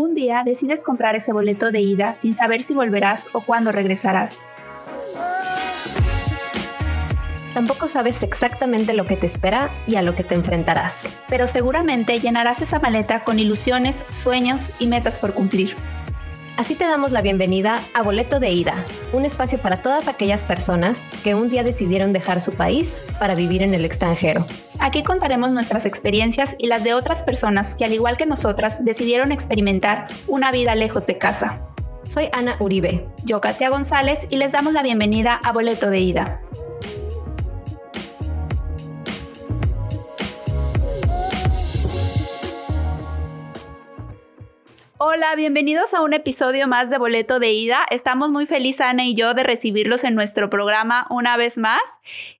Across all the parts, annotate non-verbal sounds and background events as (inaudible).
Un día decides comprar ese boleto de ida sin saber si volverás o cuándo regresarás. Tampoco sabes exactamente lo que te espera y a lo que te enfrentarás. Pero seguramente llenarás esa maleta con ilusiones, sueños y metas por cumplir. Así te damos la bienvenida a Boleto de Ida, un espacio para todas aquellas personas que un día decidieron dejar su país para vivir en el extranjero. Aquí contaremos nuestras experiencias y las de otras personas que al igual que nosotras decidieron experimentar una vida lejos de casa. Soy Ana Uribe. Yo, Katia González, y les damos la bienvenida a Boleto de Ida. Hola, bienvenidos a un episodio más de Boleto de Ida. Estamos muy felices, Ana y yo, de recibirlos en nuestro programa una vez más.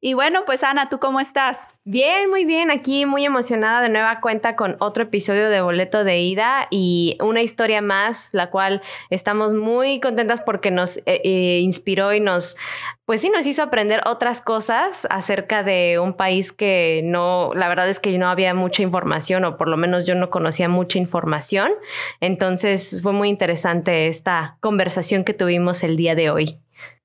Y bueno, pues Ana, ¿tú cómo estás? Bien, muy bien. Aquí muy emocionada de nueva cuenta con otro episodio de Boleto de Ida y una historia más, la cual estamos muy contentas porque nos eh, eh, inspiró y nos pues sí, nos hizo aprender otras cosas acerca de un país que no, la verdad es que no había mucha información o por lo menos yo no conocía mucha información. Entonces fue muy interesante esta conversación que tuvimos el día de hoy.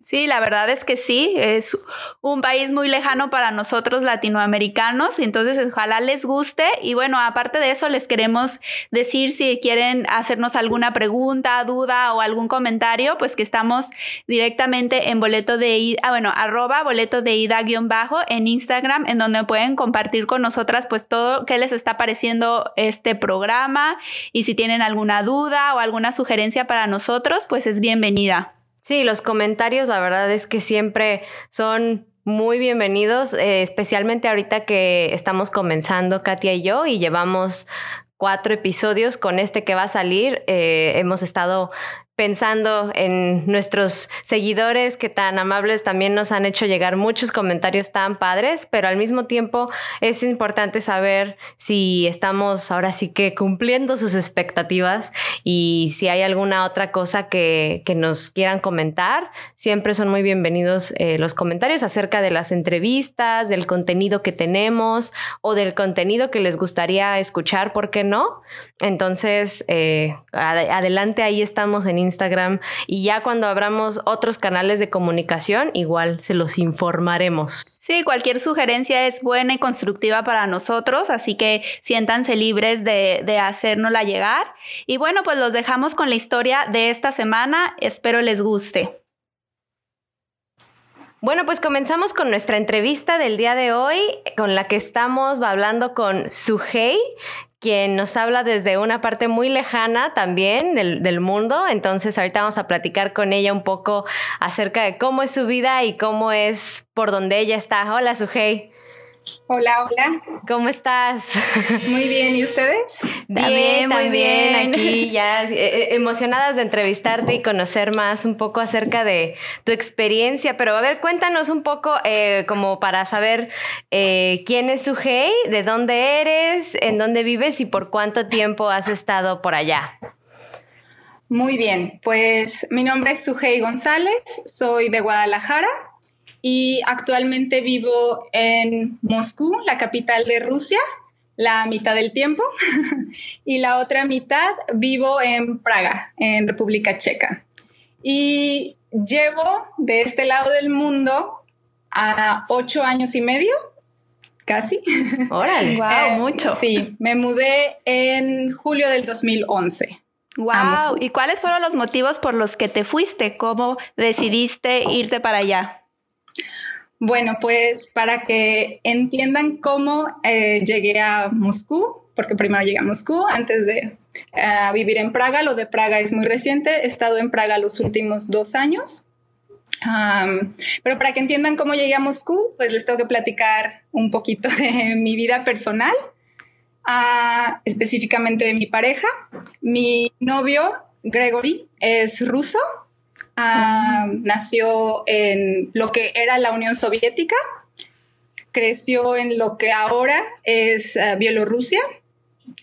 Sí, la verdad es que sí, es un país muy lejano para nosotros latinoamericanos, entonces ojalá les guste y bueno, aparte de eso les queremos decir si quieren hacernos alguna pregunta, duda o algún comentario, pues que estamos directamente en boleto de ida, ah, bueno, arroba boleto de ida guion bajo en Instagram, en donde pueden compartir con nosotras pues todo qué les está pareciendo este programa y si tienen alguna duda o alguna sugerencia para nosotros, pues es bienvenida. Sí, los comentarios la verdad es que siempre son muy bienvenidos, eh, especialmente ahorita que estamos comenzando Katia y yo y llevamos cuatro episodios con este que va a salir. Eh, hemos estado pensando en nuestros seguidores que tan amables también nos han hecho llegar muchos comentarios tan padres, pero al mismo tiempo es importante saber si estamos ahora sí que cumpliendo sus expectativas y si hay alguna otra cosa que, que nos quieran comentar, siempre son muy bienvenidos eh, los comentarios acerca de las entrevistas, del contenido que tenemos o del contenido que les gustaría escuchar, ¿por qué no? Entonces, eh, adelante, ahí estamos en Instagram y ya cuando abramos otros canales de comunicación, igual se los informaremos. Sí, cualquier sugerencia es buena y constructiva para nosotros, así que siéntanse libres de, de hacérnosla llegar. Y bueno, pues los dejamos con la historia de esta semana, espero les guste. Bueno, pues comenzamos con nuestra entrevista del día de hoy, con la que estamos hablando con Suhei, quien nos habla desde una parte muy lejana también del, mundo. Entonces ahorita vamos a platicar con ella un poco acerca de cómo es su vida y cómo es por donde ella está. Hola, Sujei. Hola, hola. ¿Cómo estás? Muy bien, ¿y ustedes? Bien, muy bien. Aquí ya eh, eh, emocionadas de entrevistarte y conocer más un poco acerca de tu experiencia. Pero a ver, cuéntanos un poco eh, como para saber quién es Sujei, de dónde eres, en dónde vives y por cuánto tiempo has estado por allá. Muy bien, pues mi nombre es Sujei González, soy de Guadalajara y actualmente vivo en Moscú, la capital de Rusia, la mitad del tiempo, (laughs) y la otra mitad vivo en Praga, en República Checa. Y llevo de este lado del mundo a ocho años y medio, casi. Órale, (laughs) wow, eh, mucho. Sí, me mudé en julio del 2011. Wow, ¿y cuáles fueron los motivos por los que te fuiste? ¿Cómo decidiste irte para allá? Bueno, pues para que entiendan cómo eh, llegué a Moscú, porque primero llegué a Moscú antes de eh, vivir en Praga. Lo de Praga es muy reciente. He estado en Praga los últimos dos años. pero para que entiendan cómo llegué a Moscú, pues les tengo que platicar un poquito de mi vida personal, ah, específicamente de mi pareja. Mi novio, Gregory, es ruso Ah, nació en lo que era la Unión Soviética, creció en lo que ahora es uh, Bielorrusia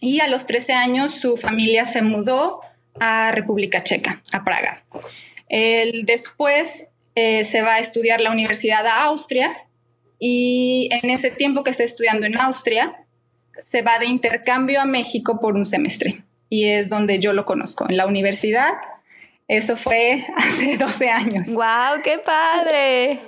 y a los 13 años su familia se mudó a República Checa, a Praga. Él después eh, se va a estudiar la Universidad de Austria y en ese tiempo que está estudiando en Austria se va de intercambio a México por un semestre. y es donde yo lo conozco, en la universidad. Eso fue (laughs) hace 12 años. ¡Wow! ¡Qué padre!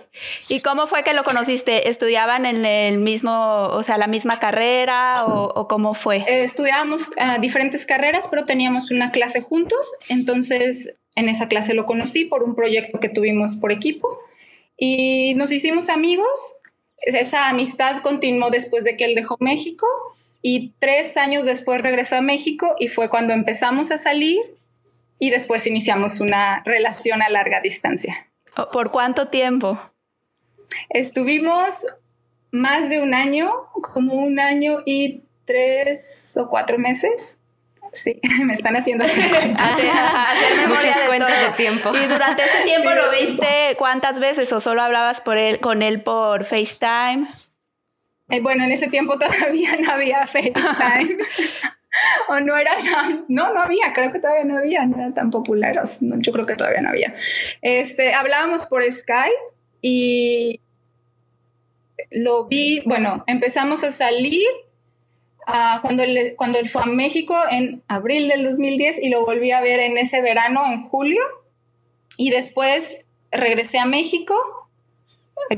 ¿Y cómo fue que lo conociste? ¿Estudiaban en el mismo, o sea, la misma carrera o, cómo fue? Eh, estudiábamos ah, diferentes carreras, pero teníamos una clase juntos. Entonces, en esa clase lo conocí por un proyecto que tuvimos por equipo y nos hicimos amigos. Esa amistad continuó después de que él dejó México y tres años después regresó a México y fue cuando empezamos a salir y después iniciamos una relación a larga distancia. ¿Por cuánto tiempo? Estuvimos más de un año, como un año y tres o cuatro meses. Sí, (laughs) me están haciendo (laughs) hacer, muchas cuentas de tiempo. Y durante ese tiempo lo viste cuántas veces o solo hablabas por él, con él por FaceTime. Eh, bueno, en ese tiempo todavía (laughs) no había FaceTime. (laughs) o no era tan, no, no había, creo que todavía no había, no eran tan populares, yo creo que todavía no había. Este, hablábamos por Skype y lo vi, bueno, empezamos a salir uh, cuando, cuando él fue a México en abril del 2010 y lo volví a ver en ese verano, en julio, y después regresé a México.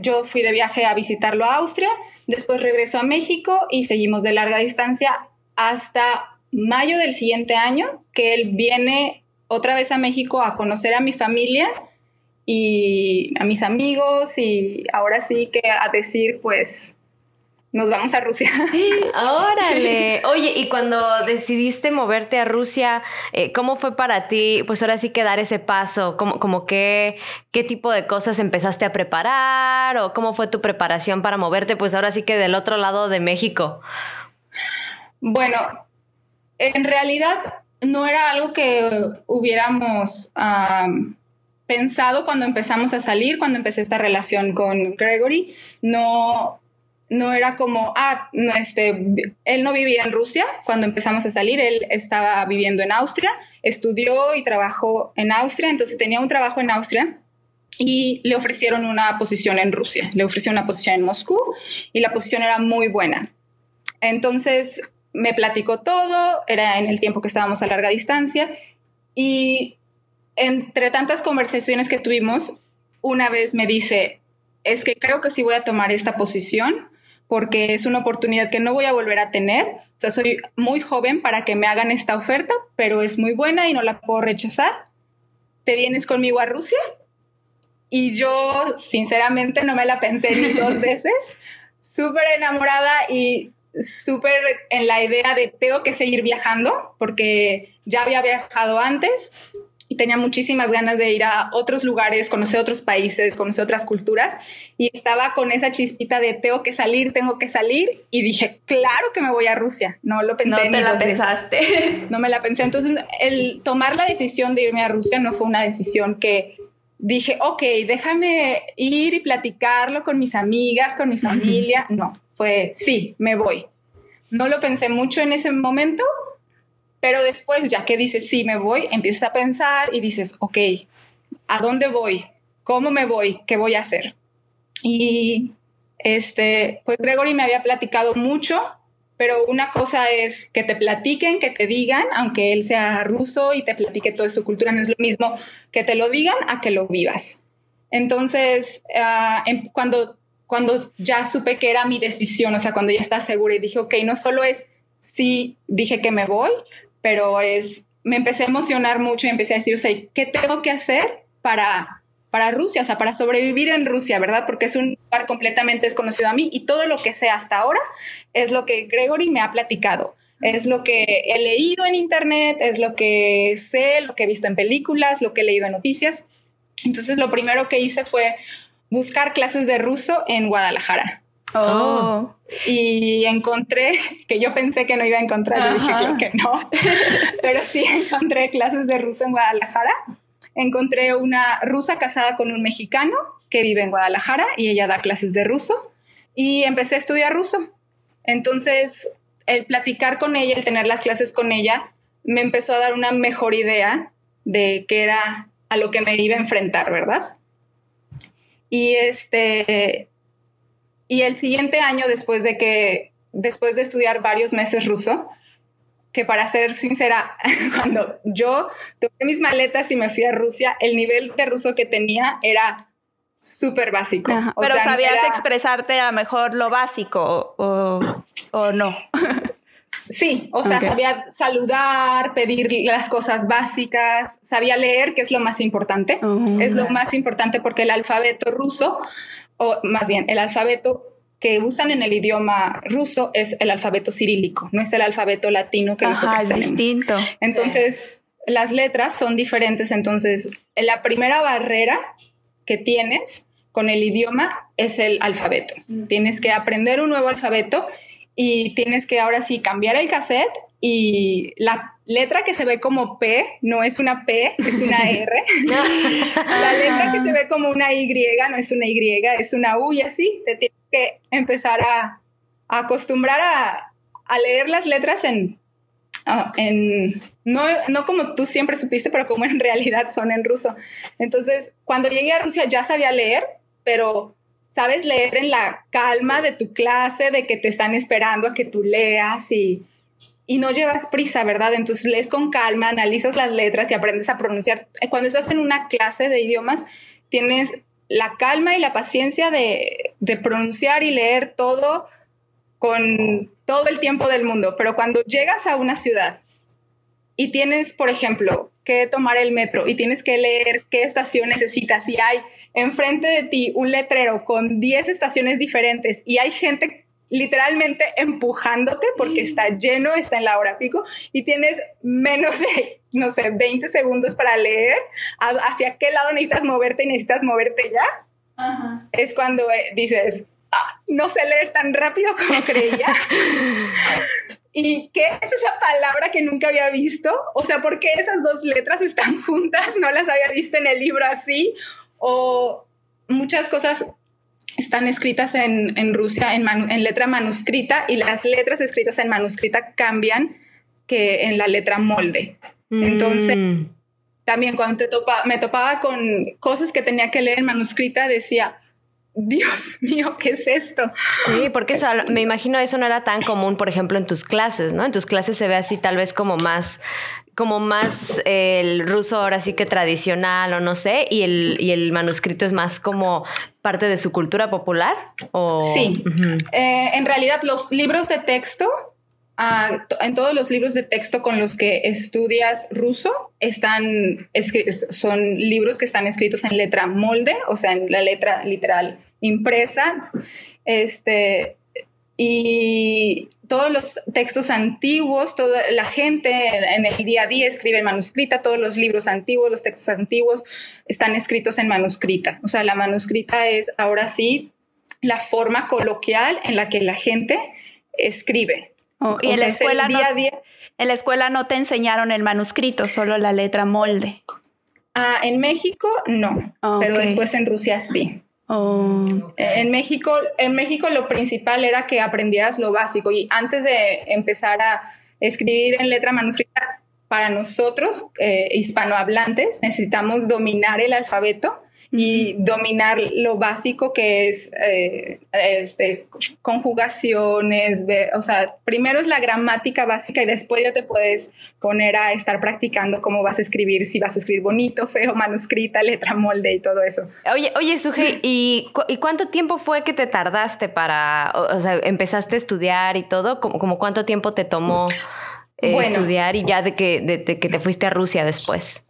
Yo fui de viaje a visitarlo a Austria, después regresó a México y seguimos de larga distancia hasta mayo del siguiente año, que él viene otra vez a México a conocer a mi familia y a mis amigos y ahora sí que a decir pues nos vamos a Rusia. (laughs) Órale. Oye, y cuando decidiste moverte a Rusia, eh, ¿cómo fue para ti? Pues ahora sí que dar ese paso, ¿Cómo, como qué, qué tipo de cosas empezaste a preparar o cómo fue tu preparación para moverte, pues ahora sí que del otro lado de México. Bueno, en realidad no era algo que hubiéramos pensado cuando empezamos a salir, cuando empecé esta relación con Gregory, no, no era como, ah, este, él no vivía en Rusia cuando empezamos a salir, él estaba viviendo en Austria, estudió y trabajó en Austria, entonces tenía un trabajo en Austria y le ofrecieron una posición en Rusia, le ofrecieron una posición en Moscú y la posición era muy buena. Entonces me platicó todo, era en el tiempo que estábamos a larga distancia y entre tantas conversaciones que tuvimos, una vez me dice, es que creo que sí voy a tomar esta posición porque es una oportunidad que no voy a volver a tener. O sea, soy muy joven para que me hagan esta oferta, pero es muy buena y no la puedo rechazar. ¿Te vienes conmigo a Rusia? Y yo, sinceramente, no me la pensé ni dos (laughs) veces. Súper enamorada y súper en la idea de tengo que seguir viajando porque ya había viajado antes y tenía muchísimas ganas de ir a otros lugares, conocer otros países, conocer otras culturas y estaba con esa chispita de tengo que salir, tengo que salir y dije, claro que me voy a Rusia. No lo pensé. No te la pensaste. (laughs) No me la pensé. Entonces, el tomar la decisión de irme a Rusia no fue una decisión que dije, ok, déjame ir y platicarlo con mis amigas, con mi familia. No, fue sí, me voy. No lo pensé mucho en ese momento, pero después, ya que dices, sí, me voy, empiezas a pensar y dices, ok, ¿a dónde voy? ¿Cómo me voy? ¿Qué voy a hacer? Y este, pues Gregory me había platicado mucho, pero una cosa es que te platiquen, que te digan, aunque él sea ruso y te platique toda su cultura, no es lo mismo que te lo digan a que lo vivas. Entonces, ah, em, cuando, cuando ya supe que era mi decisión, o sea, cuando ya estás segura y dije, ok, no solo es sí, dije que me voy, pero es, me empecé a emocionar mucho y empecé a decir, o sea, ¿qué tengo que hacer para, para Rusia? O sea, para sobrevivir en Rusia, ¿verdad? Porque es un lugar completamente desconocido a mí y todo lo que sé hasta ahora es lo que Gregory me ha platicado. Es lo que he leído en internet, es lo que sé, lo que he visto en películas, lo que he leído en noticias. Entonces, lo primero que hice fue buscar clases de ruso en Guadalajara. Oh. Y encontré, (laughs) que yo pensé que no iba a encontrar, dije, claro que no, (laughs) pero sí (laughs) encontré clases de ruso en Guadalajara. Encontré una rusa casada con un mexicano que vive en Guadalajara y ella da clases de ruso y empecé a estudiar ruso. Entonces, el platicar con ella, el tener las clases con ella, me empezó a dar una mejor idea de qué era a lo que me iba a enfrentar, ¿verdad? Y este, y el siguiente año, después de que, después de estudiar varios meses ruso, que para ser sincera, (laughs) cuando yo tomé mis maletas y me fui a Rusia, el nivel de ruso que tenía era súper básico. pero sabías expresarte a lo mejor lo básico o, no. (laughs) Sí, o sea, sabía saludar, pedir las cosas básicas, sabía leer, que es lo más importante. Oh, es lo más importante porque el alfabeto ruso, o más bien el alfabeto que usan en el idioma ruso es el alfabeto cirílico, no es el alfabeto latino que nosotros es tenemos. Distinto. Entonces, las letras son diferentes. Entonces, la primera barrera que tienes con el idioma es el alfabeto. Mm. Tienes que aprender un nuevo alfabeto y tienes que ahora sí cambiar el cassette y la letra que se ve como P no es una P, es una R. (laughs) la letra que se ve como una Y no es una Y, es una U y así. Te tienes que empezar a, acostumbrar a, leer las letras en, ah, en no, no como tú siempre supiste, pero como en realidad son en ruso. Entonces, cuando llegué a Rusia ya sabía leer, pero sabes leer en la calma de tu clase, de que te están esperando a que tú leas y, y no llevas prisa, ¿verdad? Entonces lees con calma, analizas las letras y aprendes a pronunciar. Cuando estás en una clase de idiomas, tienes la calma y la paciencia de, de pronunciar y leer todo con todo el tiempo del mundo. Pero cuando llegas a una ciudad y tienes, por ejemplo, que tomar el metro y tienes que leer qué estación necesitas y hay enfrente de ti un letrero con 10 estaciones diferentes y hay gente literalmente empujándote porque está lleno, está en la hora pico y tienes menos de, no sé, 20 segundos para leer hacia qué lado necesitas moverte y necesitas moverte ya. Es cuando eh, dices, ah, no sé leer tan rápido como creía. (laughs) ¿Y qué es esa palabra que nunca había visto? O sea, ¿por qué esas dos letras están (laughs) juntas? No las había visto en el libro así. O muchas cosas están escritas en, Rusia en, letra manuscrita y las letras escritas en manuscrita cambian que en la letra molde. Entonces, mm. también cuando te topa, me topaba con cosas que tenía que leer en manuscrita, decía, Dios (laughs) mío, ¿qué es esto? Sí, porque eso, me imagino eso no era tan común, por ejemplo, en tus clases, ¿no? En tus clases se ve así tal vez como más, como más el ruso ahora sí que tradicional o no sé, y el, y el manuscrito es más como parte de su cultura popular. ¿o? Sí, eh, en realidad los libros de texto ah, en todos los libros de texto con los que estudias ruso están son libros que están escritos en letra molde, o sea, en la letra literal impresa. Este, y todos los textos antiguos, toda la gente en, el día a día escribe en manuscrita, todos los libros antiguos, los textos antiguos están escritos en manuscrita. O sea, la manuscrita es ahora sí la forma coloquial en la que la gente escribe. Oh, y en la escuela día a día. En la escuela no te enseñaron el manuscrito, solo la letra molde. Ah, en México no, pero después en Rusia sí. Oh. En México, en México lo principal era que aprendieras lo básico y antes de empezar a escribir en letra manuscrita, para nosotros, eh, hispanohablantes, necesitamos dominar el alfabeto y dominar lo básico que es eh, este, conjugaciones, o sea, primero es la gramática básica y después ya te puedes poner a estar practicando cómo vas a escribir, si vas a escribir bonito, feo, manuscrita, letra molde y todo eso. Oye, oye, Suje, (laughs) ¿y, ¿y cuánto tiempo fue que te tardaste para, o, sea, empezaste a estudiar y todo? ¿Como, como cuánto tiempo te tomó eh, estudiar y ya de que, de que te fuiste a Rusia después?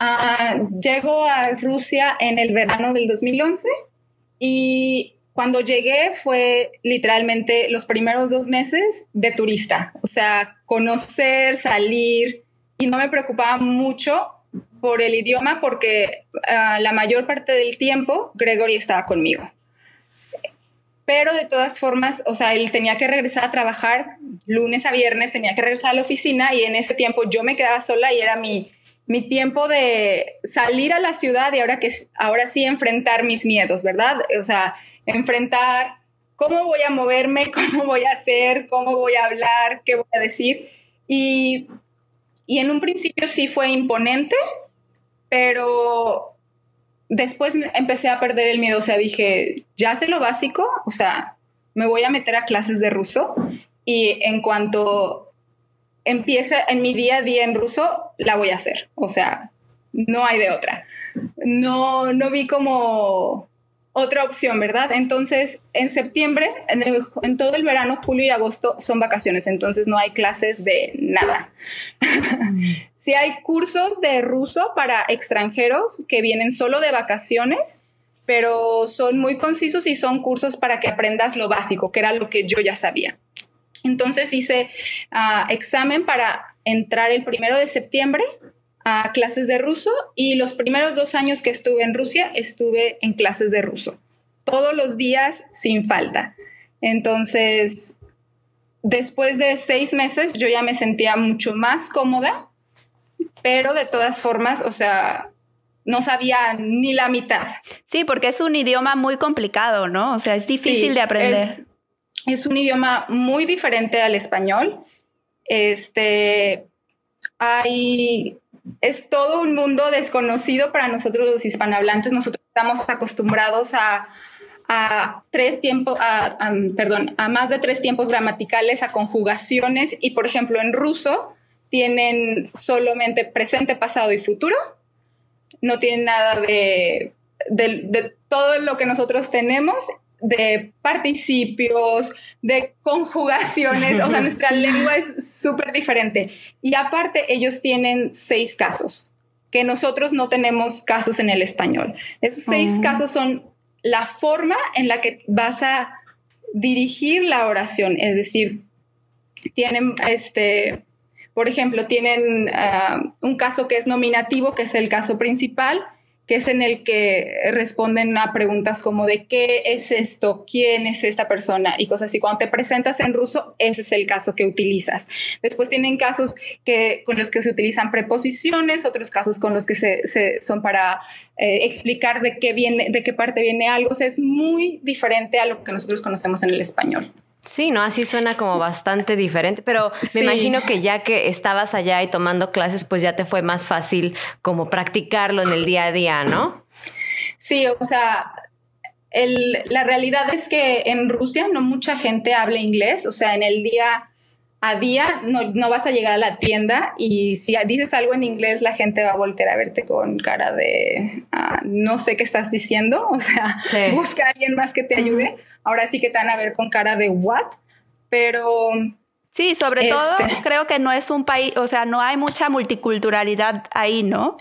Uh, llego a Rusia en el verano del 2011 y cuando llegué fue literalmente los primeros dos meses de turista, o sea, conocer, salir y no me preocupaba mucho por el idioma porque ah, la mayor parte del tiempo Gregory estaba conmigo. Pero de todas formas, o sea, él tenía que regresar a trabajar lunes a viernes, tenía que regresar a la oficina y en ese tiempo yo me quedaba sola y era mi, mi tiempo de salir a la ciudad y ahora que ahora sí enfrentar mis miedos, ¿verdad? O sea, enfrentar cómo voy a moverme, (laughs) cómo voy a hacer, cómo voy a hablar, qué voy a decir. Y, y en un principio sí fue imponente, pero después empecé a perder el miedo, o sea, dije, ya sé lo básico, o sea, me voy a meter a clases de ruso y en cuanto empiece en mi día a día en ruso, la voy a hacer. O sea, no hay de otra. No, no vi como otra opción, ¿verdad? Entonces, en septiembre, en, todo el verano, julio y agosto son vacaciones, entonces no hay clases de nada. (laughs) sí hay cursos de ruso para extranjeros que vienen solo de vacaciones, pero son muy concisos y son cursos para que aprendas lo básico, que era lo que yo ya sabía. Entonces hice ah, examen para entrar el primero de septiembre a clases de ruso y los primeros dos años que estuve en Rusia estuve en clases de ruso, todos los días sin falta. Entonces, después de seis meses yo ya me sentía mucho más cómoda, pero de todas formas, o sea, no sabía ni la mitad. Sí, porque es un idioma muy complicado, ¿no? O sea, es difícil de aprender. Es, un idioma muy diferente al español. Este, hay es todo un mundo desconocido para nosotros los hispanohablantes. Nosotros estamos acostumbrados a, tres tiempos, perdón, a más de tres tiempos gramaticales, a conjugaciones y, por ejemplo, en ruso tienen solamente presente, pasado y futuro. No tienen nada de, de todo lo que nosotros tenemos de participios, de conjugaciones, o sea, nuestra (laughs) lengua es súper diferente. Y aparte, ellos tienen seis casos, que nosotros no tenemos casos en el español. Esos seis oh. casos son la forma en la que vas a dirigir la oración, es decir, tienen este, por ejemplo, tienen ah, un caso que es nominativo, que es el caso principal, que es en el que responden a preguntas como de qué es esto, quién es esta persona y cosas así. Cuando te presentas en ruso, ese es el caso que utilizas. Después tienen casos que, con los que se utilizan preposiciones, otros casos con los que se, son para eh, explicar de qué viene, de qué parte viene algo. O es muy diferente a lo que nosotros conocemos en el español. Sí, ¿no? Así suena como bastante diferente, pero me imagino que ya que estabas allá y tomando clases, pues ya te fue más fácil como practicarlo en el día a día, ¿no? Sí, o sea, la realidad es que en Rusia no mucha gente habla inglés, o sea, en el día a día no, vas a llegar a la tienda y si dices algo en inglés la gente va a volver a verte con cara de ah, no sé qué estás diciendo, (laughs) o sea, busca a alguien más que te ayude ahora sí que te van a ver con cara de what, pero... Sí, sobre todo este creo que no es un país, o sea, no hay mucha multiculturalidad ahí, ¿no?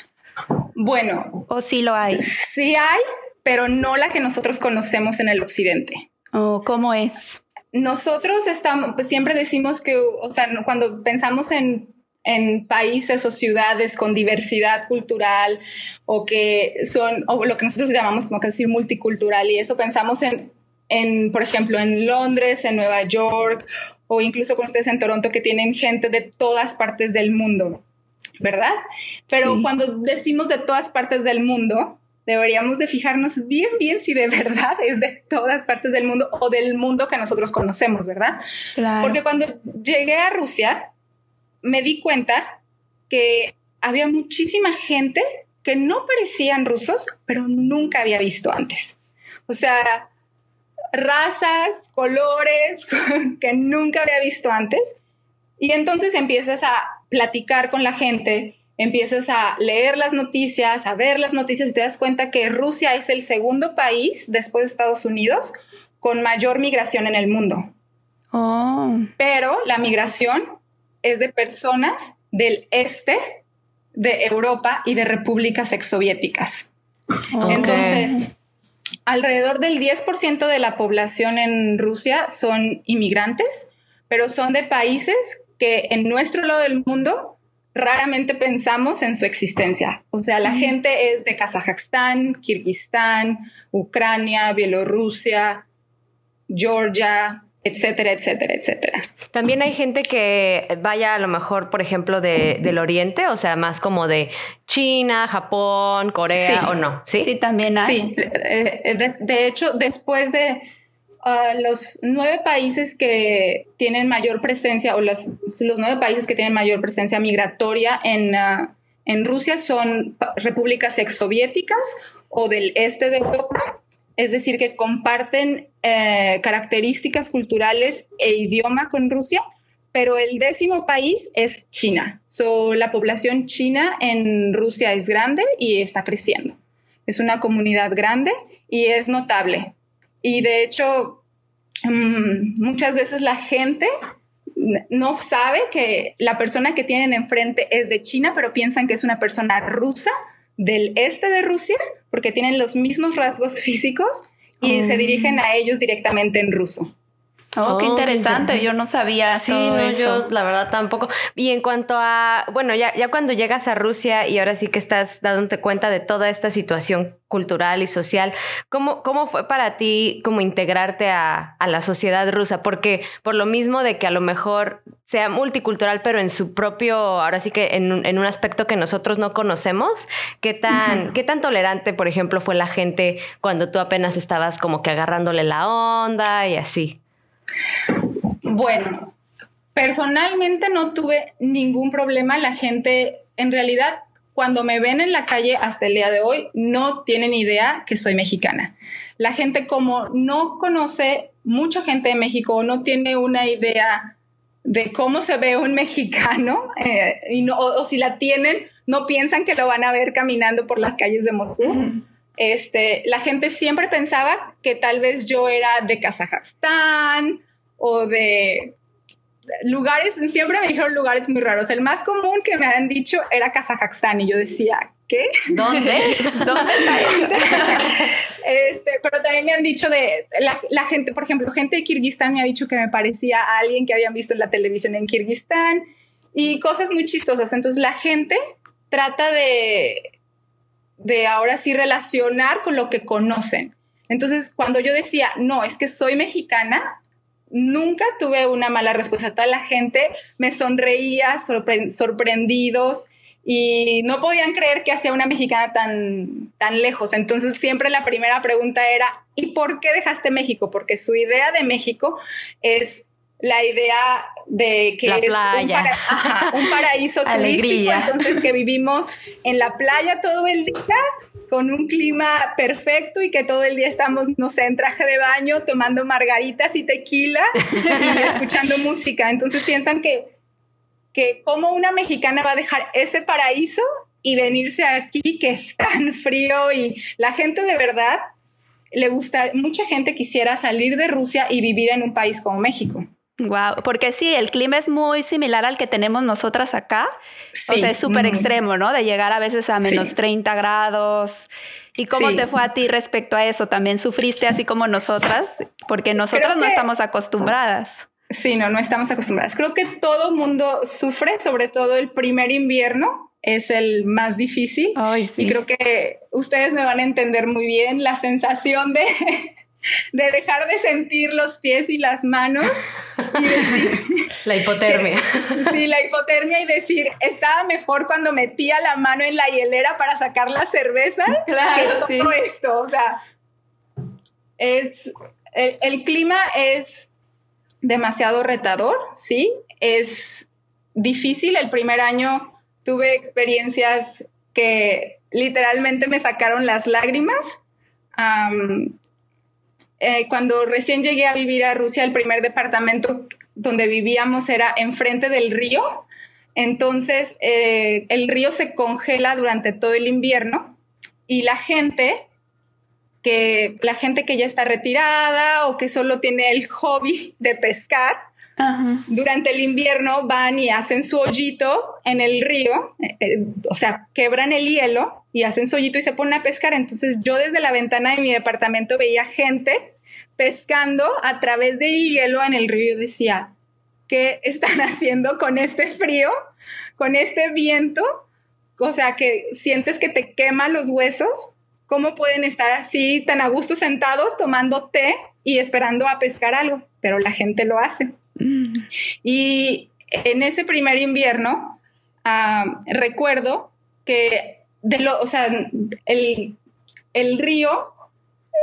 Bueno. ¿O sí lo hay? Sí hay, pero no la que nosotros conocemos en el occidente. Oh, ¿Cómo es? Nosotros estamos, pues siempre decimos que, o sea, cuando pensamos en, en países o ciudades con diversidad cultural o que son, o lo que nosotros llamamos como que decir multicultural y eso pensamos en en, por ejemplo, en Londres, en Nueva York o incluso con ustedes en Toronto que tienen gente de todas partes del mundo, ¿verdad? Pero cuando decimos de todas partes del mundo, deberíamos de fijarnos bien, bien si de verdad es de todas partes del mundo o del mundo que nosotros conocemos, ¿verdad? Porque cuando llegué a Rusia, me di cuenta que había muchísima gente que no parecían rusos, pero nunca había visto antes. O sea, razas, colores (laughs) que nunca había visto antes. Y entonces empiezas a platicar con la gente, empiezas a leer las noticias, a ver las noticias y te das cuenta que Rusia es el segundo país después de Estados Unidos con mayor migración en el mundo. Oh. Pero la migración es de personas del este de Europa y de repúblicas exsoviéticas. Entonces, alrededor del 10% de la población en Rusia son inmigrantes, pero son de países que en nuestro lado del mundo raramente pensamos en su existencia. O sea, la gente es de Kazajstán, Kirguistán, Ucrania, Bielorrusia, Georgia, etcétera, etcétera, etcétera. También hay gente que vaya a lo mejor, por ejemplo, de, del Oriente, o sea, más como de China, Japón, Corea o no. Sí, sí también hay. Sí, eh, de, hecho, después de uh, los nueve países que tienen mayor presencia, o los, los nueve países que tienen mayor presencia migratoria en, uh, en Rusia son repúblicas exsoviéticas o del este de Europa es decir, que comparten eh, características culturales e idioma con Rusia, pero el décimo país es China. So, la población china en Rusia es grande y está creciendo. Es una comunidad grande y es notable. Y de hecho, mm, muchas veces la gente no sabe que la persona que tienen enfrente es de China, pero piensan que es una persona rusa del este de Rusia, porque tienen los mismos rasgos (laughs) físicos y se oh. dirigen a ellos directamente en ruso. Oh, qué, oh, interesante. Yo no sabía. Sí, no, yo la verdad tampoco. Y en cuanto a, bueno, ya, ya cuando llegas a Rusia y ahora sí que estás dándote cuenta de toda esta situación cultural y social, ¿cómo, cómo fue para ti como integrarte a, a, la sociedad rusa? Porque por lo mismo de que a lo mejor sea multicultural, pero en su propio, ahora sí que en, en un aspecto que nosotros no conocemos, ¿qué tan, ¿qué tan tolerante, por ejemplo, fue la gente cuando tú apenas estabas como que agarrándole la onda y así? Bueno, personalmente no tuve ningún problema. La gente, en realidad, cuando me ven en la calle hasta el día de hoy, no tienen idea que soy mexicana. La gente como no conoce mucha gente de México, no tiene una idea de cómo se ve un (laughs) mexicano, eh, y no, o, si la tienen, no piensan que lo van a ver caminando por las calles de Moscú. Este, la gente siempre pensaba que tal vez yo era de Kazajstán o de lugares, siempre me dijeron lugares muy raros. El más común que me han dicho era Kazajstán y yo decía, ¿qué? ¿Dónde? ¿Dónde está (laughs) este, pero también me han dicho de la, gente, por ejemplo, gente de Kirguistán me ha dicho que me parecía a alguien que habían visto en la televisión en Kirguistán y cosas muy chistosas. Entonces la gente trata de de ahora sí relacionar con lo que conocen. Entonces, cuando yo decía, no, es que soy mexicana, nunca tuve una mala respuesta. Toda la gente me sonreía, sorprendidos y no podían creer que hacía una mexicana tan, tan lejos. Entonces, siempre la primera pregunta era, ¿y por qué dejaste México? Porque su idea de México es la idea de que es un, paraíso (laughs) turístico, entonces que vivimos en la playa todo el día con un clima perfecto y que todo el día estamos, no sé, en traje de baño, tomando margaritas y tequila y (laughs) escuchando música. Entonces piensan que, que como una mexicana va a dejar ese paraíso y venirse aquí que es tan frío y la gente de verdad le gusta, mucha gente quisiera salir de Rusia y vivir en un país como México. Wow, porque sí, el clima es muy similar al que tenemos nosotras acá. o sea, es súper extremo, ¿no? De llegar a veces a menos 30 grados. ¿Y cómo te fue a ti respecto a eso? ¿También sufriste así como nosotras? Porque nosotras no estamos acostumbradas. Sí, no, no estamos acostumbradas. Creo que todo mundo sufre, sobre todo el primer invierno es el más difícil. Y creo que ustedes me van a entender muy bien la sensación de de dejar de sentir los pies y las manos y decir... (laughs) La hipotermia. sí, la hipotermia y decir, estaba mejor cuando metía la mano en la hielera para sacar la cerveza (laughs) claro, que todo esto. O sea, es... El, el clima es demasiado retador, ¿sí? Es difícil. El primer año tuve experiencias que literalmente me sacaron las lágrimas. Eh, cuando recién llegué a vivir a Rusia, el primer departamento donde vivíamos era enfrente del río. Entonces, eh, el río se congela durante todo el invierno y la gente que la gente que ya está retirada o que solo tiene el hobby de pescar, durante el invierno van y hacen su hoyito en el río, eh, o sea, quebran el hielo y hacen su hoyito y se ponen a pescar. Entonces yo desde la ventana de mi departamento veía gente pescando a través del hielo en el río y decía, ¿qué están (laughs) haciendo con este frío, con este viento? O sea, que sientes que te quema los huesos. ¿Cómo pueden estar así tan a gusto sentados tomando té y esperando a pescar algo? Pero la gente lo hace. Y en ese primer invierno, ah, recuerdo que de lo, o sea, el, el río,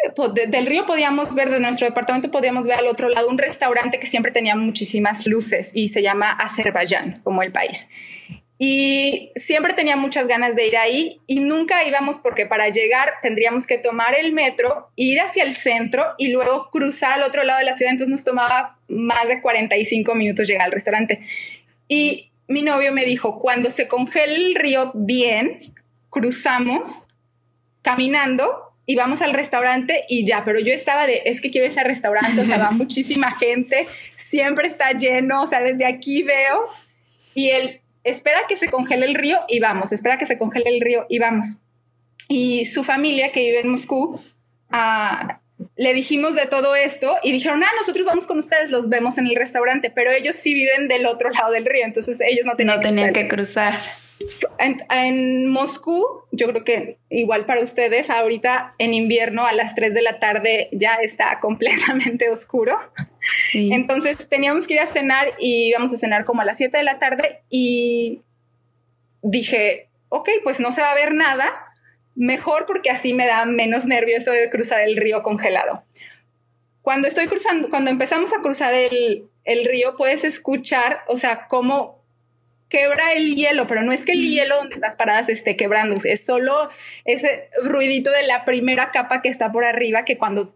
eh, del río podíamos ver, de nuestro departamento podíamos ver al otro lado un restaurante que siempre tenía muchísimas luces y se llama Azerbaiyán, como el país. Y siempre tenía muchas ganas de ir ahí y nunca íbamos porque para llegar tendríamos que tomar el metro, ir hacia el centro y luego cruzar al otro lado de la ciudad. Entonces nos tomaba más de 45 minutos llegar al restaurante. Y mi novio me dijo, cuando se congela el río bien, cruzamos caminando y vamos al restaurante y ya, pero yo estaba de, es que quiero ese restaurante, o sea, va (laughs) muchísima gente, siempre está lleno, o sea, desde aquí veo. Y él, espera que se congele el río y vamos, espera que se congele el río y vamos. Y su familia que vive en Moscú, ah, le dijimos de todo esto y dijeron, ah, nosotros vamos con ustedes, los vemos en el restaurante, pero ellos sí viven del otro lado del río, entonces ellos no tenían, no tenían que cruzar. En, Moscú, yo creo que igual para ustedes, ahorita en invierno a las 3 de la tarde ya está (laughs) completamente oscuro. Entonces teníamos que ir a cenar y íbamos a cenar como a las 7 de la tarde y dije, ok, pues no se va a ver nada, mejor porque así me da menos nervioso de cruzar el río congelado. Cuando estoy cruzando, cuando empezamos a cruzar el, el río, puedes escuchar, o sea, cómo quebra el hielo, pero no es que el hielo donde estás paradas esté quebrando, es solo ese ruidito de la primera capa que está por arriba que cuando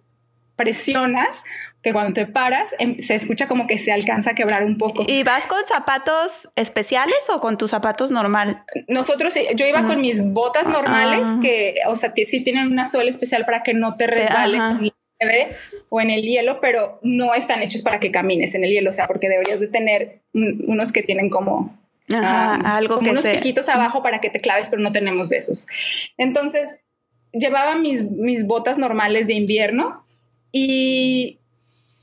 presionas, que cuando te paras, em, se escucha como que se alcanza a quebrar un poco. ¿Y vas con zapatos especiales o con tus zapatos normal? Nosotros, yo iba con mis botas normales, ah. que, o sea, sí tienen una suela especial para que no te resbales en la nieve o en el hielo, pero no están hechos para que camines en el hielo, o sea, porque deberías de tener unos que tienen como algo como unos piquitos abajo para que te claves, pero no tenemos de esos. Entonces, llevaba mis, mis botas normales de invierno y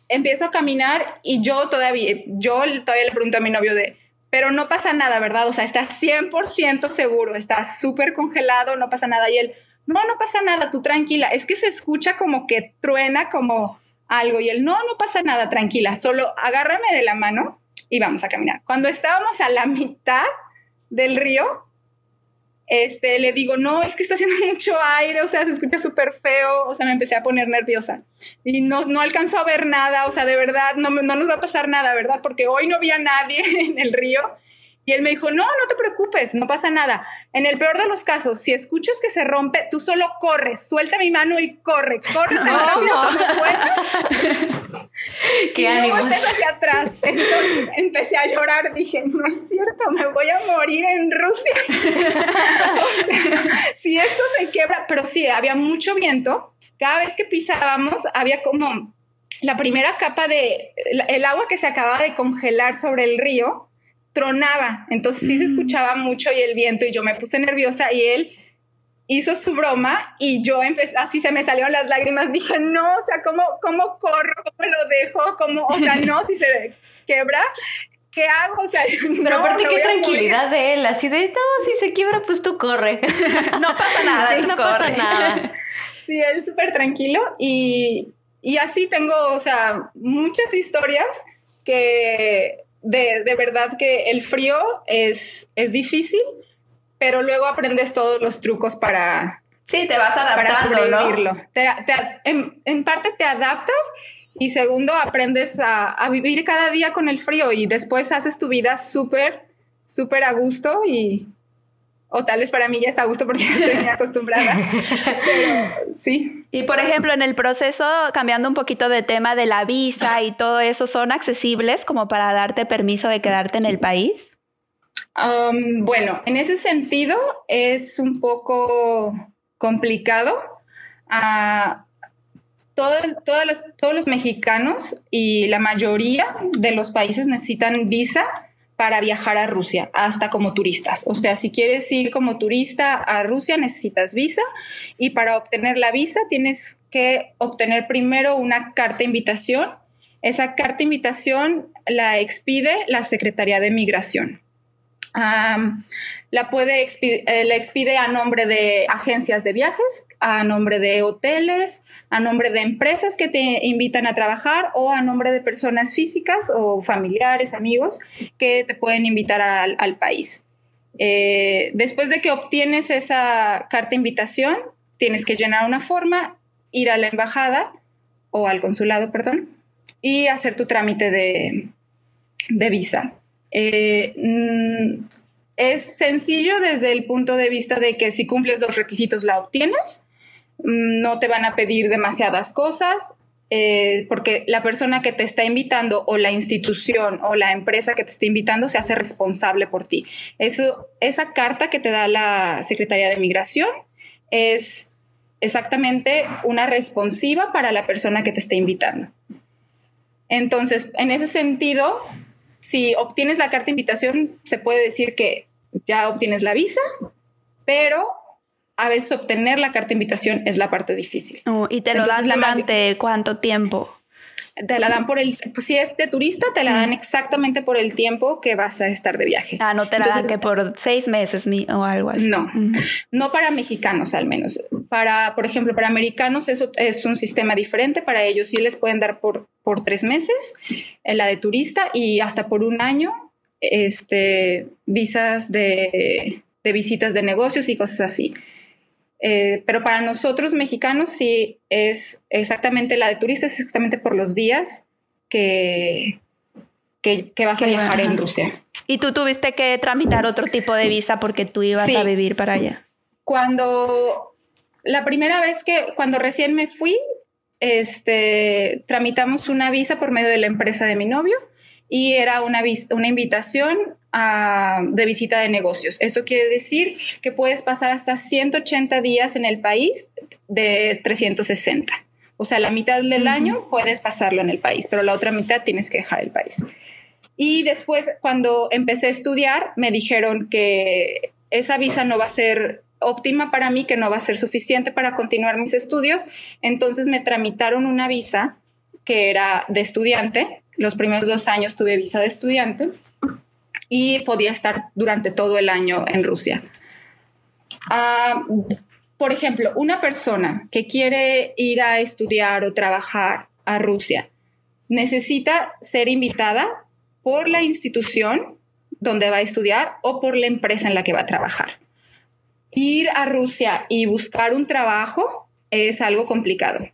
empiezo a caminar y yo todavía, yo todavía le pregunto a mi novio de, pero no pasa nada, ¿verdad? O sea, está 100% seguro, está súper congelado, no pasa nada. Y él, no, no pasa nada, tú tranquila. Es que se escucha como que truena como algo. Y él, no, no pasa nada, tranquila, solo agárrame de la mano y vamos a caminar. Cuando estábamos a la mitad del río, este, le digo, no, es que está haciendo (laughs) mucho aire, o sea, se escucha súper feo, o sea, me empecé a poner nerviosa y no, no alcanzo a ver nada, o sea, de verdad, no, no nos va a pasar nada, ¿verdad? Porque hoy no vi a nadie (laughs) en el río y él me dijo, no, no te preocupes, no pasa nada. En el peor de los casos, si escuchas que se rompe, tú solo corres, suelta mi mano y corre, corre (laughs) no, no. (laughs) Qué y ánimos. No hacia atrás. Entonces empecé a llorar, dije, no es cierto, me voy a morir en Rusia. (laughs) o sea, si esto se quiebra, pero sí, había mucho viento. Cada vez que pisábamos, había como la primera capa de el agua que se acababa de congelar sobre el río tronaba, entonces sí se mm. escuchaba mucho y el viento y yo me puse nerviosa y él hizo su broma y yo empecé, así se me salieron las lágrimas, dije, no, o sea, ¿cómo, cómo corro? ¿Cómo lo dejo? ¿Cómo, o sea, no, si se quebra, ¿qué hago? O sea, (laughs) Pero aparte qué tranquilidad de él, así de, no, si se quiebra, pues tú corre. (laughs) no pasa nada, no pasa nada. (laughs) Sí, él súper tranquilo y, y así tengo, o sea, muchas historias que de, verdad que el frío es, es difícil, pero luego aprendes todos los trucos para... Sí, te vas adaptando, sobrevivirlo. en, parte te adaptas y segundo aprendes a, a, vivir cada día con el frío y después haces tu vida súper, súper a gusto y, o tal vez para mí ya está a gusto porque ya estoy (laughs) acostumbrada. sí. Y por ejemplo, en el proceso, cambiando un poquito de tema de la visa y todo eso, ¿son accesibles como para darte permiso de quedarte en el país? Um, bueno, en ese sentido es un poco complicado. Uh, todos los mexicanos y la mayoría de los países necesitan visa para viajar a Rusia, hasta como turistas. O sea, si quieres ir como turista a Rusia, necesitas visa y para obtener la visa tienes que obtener primero una carta de invitación. Esa carta de invitación la expide la Secretaría de Migración la puede eh, la expide a nombre de agencias de viajes, a nombre de hoteles, a nombre de empresas que te invitan a trabajar o a nombre de personas físicas o familiares, amigos que te pueden invitar al, país. Eh, después de que obtienes esa carta de invitación, tienes que llenar una forma, ir a la embajada o al consulado, perdón, y hacer tu trámite de, visa. Eh, mm, es sencillo desde el punto de vista de que si cumples los requisitos la obtienes, mm, no te van a pedir demasiadas cosas, eh, porque la persona que te está invitando o la institución o la empresa que te está invitando se hace responsable por ti. Eso, esa carta que te da la Secretaría de Migración es exactamente una responsiva para la persona que te está invitando. Entonces, en ese sentido, si obtienes la carta de invitación, se puede decir que ya obtienes la visa, pero a veces obtener la carta de invitación es la parte difícil. Oh, ¿Y te lo dan durante cuánto tiempo? Te la dan por el, pues, si es de turista, te la dan exactamente por el tiempo que vas a estar de viaje. Ah, no te la dan que por seis meses ni, o algo así. No, no para mexicanos al menos. Para, por ejemplo, para americanos eso es un sistema diferente. Para ellos sí les pueden dar por, por tres meses en la de turista y hasta por un año este, visas de, de visitas de negocios y cosas así. Eh, pero para nosotros mexicanos sí es exactamente la de turistas, es exactamente por los días que, que, vas a viajar en Rusia. ¿Y tú tuviste que tramitar otro tipo de visa porque tú ibas a vivir para allá? Cuando la primera vez que, cuando recién me fui, este, tramitamos una visa por medio de la empresa de mi novio y era una, una invitación de visita de negocios. Eso quiere decir que puedes pasar hasta 180 días en el país de 360. O sea, la mitad del año puedes pasarlo en el país, pero la otra mitad tienes que dejar el país. Y después, cuando empecé a estudiar, me dijeron que esa visa no va a ser óptima para mí, que no va a ser suficiente para continuar mis estudios. Entonces me tramitaron una visa que era de estudiante. Los primeros dos años tuve visa de estudiante y podía estar durante todo el año en Rusia. Ah, por ejemplo, una persona que quiere ir a estudiar o trabajar a Rusia necesita ser invitada por la institución donde va a estudiar o por la empresa en la que va a trabajar. Ir a Rusia y buscar un trabajo es algo complicado.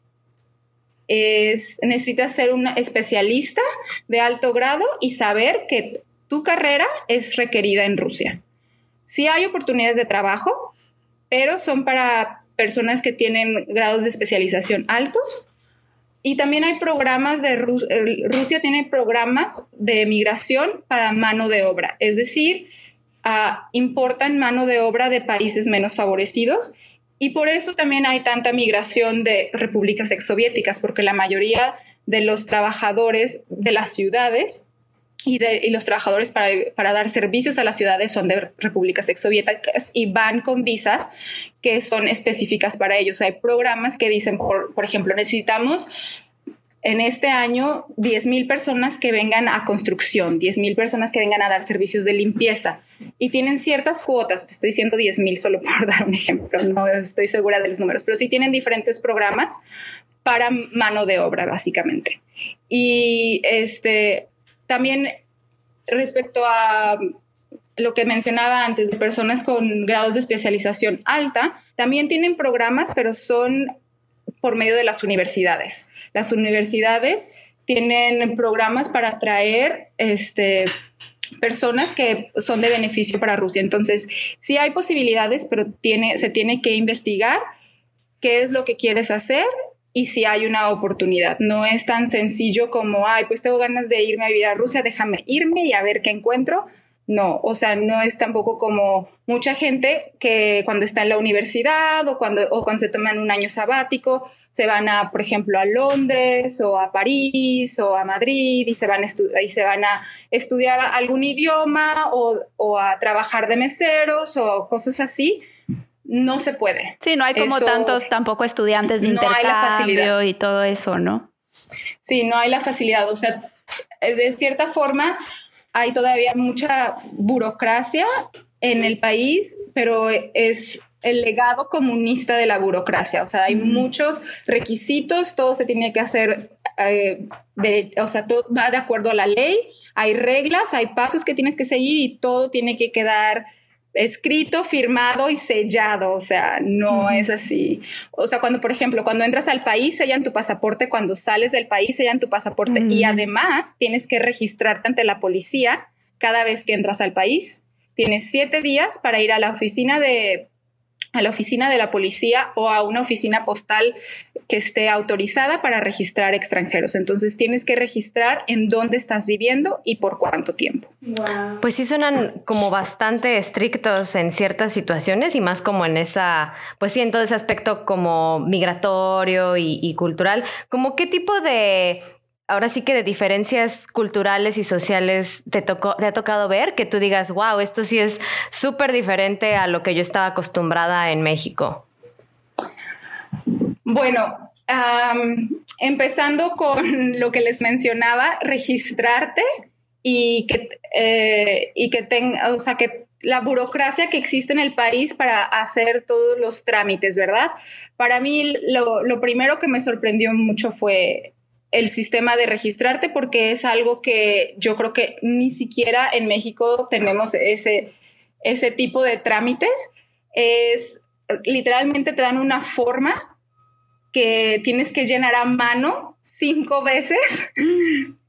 Es, necesitas ser un especialista de alto grado y saber que tu carrera es requerida en Rusia. Sí hay oportunidades de trabajo, pero son para personas que tienen grados de especialización altos. Y también hay programas de Rusia tiene programas de migración para mano de obra, es decir, ah, importan mano de obra de países menos favorecidos y por eso también hay tanta migración de repúblicas exsoviéticas, porque la mayoría de los trabajadores de las ciudades y, de, los trabajadores para, para, dar servicios a las ciudades son de repúblicas exsoviéticas y van con visas que son específicas para ellos. Hay programas que dicen, por, por ejemplo, necesitamos en este año 10 mil personas que vengan a construcción, 10 mil personas que vengan a dar servicios de limpieza y tienen ciertas cuotas. Te estoy diciendo 10 mil solo por (laughs) dar un ejemplo, no estoy segura de los números, pero sí tienen diferentes programas para mano de obra, básicamente. Y este, también respecto a lo que mencionaba antes de personas con grados de especialización alta, también tienen programas, pero son por medio de las universidades. Las universidades tienen programas para atraer este, personas que son de beneficio para Rusia. Entonces, sí hay posibilidades, pero tiene, se tiene que investigar qué es lo que quieres hacer y si hay una oportunidad. No es tan sencillo como, ay, pues tengo ganas de irme a vivir a Rusia, déjame irme y a ver qué encuentro. No, o sea, no es tampoco como mucha gente que cuando está en la universidad o cuando, o cuando se toman un año sabático, se van a, por ejemplo, a Londres o a París o a Madrid y se van a, y se van a estudiar algún idioma o, o a trabajar de meseros o cosas así no se puede. Sí, no hay como tantos tampoco estudiantes de intercambio y todo eso, ¿no? Sí, no hay la facilidad. O sea, de cierta forma hay todavía mucha burocracia en el país, pero es el legado comunista de la burocracia. O sea, hay muchos requisitos, todo se tiene que hacer, eh, o sea, todo va de acuerdo a la ley, hay reglas, hay pasos que tienes que seguir y todo tiene que quedar escrito, firmado y sellado, o sea, no es así. O sea, cuando, por ejemplo, cuando entras al país, sellan tu pasaporte, cuando sales del país, sellan tu pasaporte y además tienes que registrarte ante la policía cada vez que entras al país. Tienes siete días para ir a la oficina de a la oficina de la policía o a una oficina postal que esté autorizada para registrar extranjeros. Entonces tienes que registrar en dónde estás viviendo y por cuánto tiempo. Pues sí suenan como bastante estrictos en ciertas situaciones y más como en esa, pues sí, en todo ese aspecto como migratorio y, y cultural. ¿Como qué tipo de ahora sí que de diferencias culturales y sociales te, tocó, te ha tocado ver que tú digas, wow, esto sí es súper diferente a lo que yo estaba acostumbrada en México? Bueno, empezando con (laughs) lo que les mencionaba, registrarte y que, eh, que tenga, o sea, que la burocracia que existe en el país para hacer todos los trámites, ¿verdad? Para mí lo, lo primero que me sorprendió mucho fue el sistema de registrarte porque es algo que yo creo que ni siquiera en México tenemos ese, ese tipo de trámites. Es literalmente te dan una forma que tienes que llenar a mano cinco veces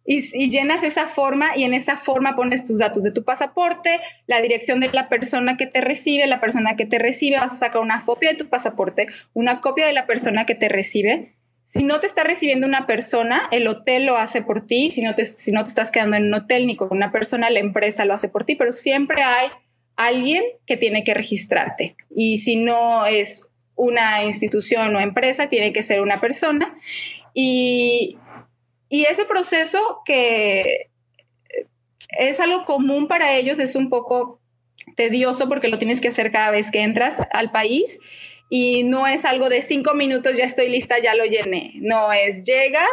y, y, llenas esa forma y en esa forma pones tus datos de tu pasaporte, la dirección de la persona que te recibe, la persona que te recibe, vas a sacar una copia de tu pasaporte, una copia de la persona que te recibe si no te está recibiendo una persona, el hotel lo hace por ti. Si no, te, si no te estás quedando en un hotel ni con una persona, la empresa lo hace por ti, pero siempre hay alguien que tiene que registrarte. Y si no es una institución o empresa, tiene que ser una persona. Y, y ese proceso que es algo común para ellos es un poco tedioso porque lo tienes que hacer cada vez que entras al país y no es algo de cinco minutos, ya estoy lista, ya lo llené. No es, llegas,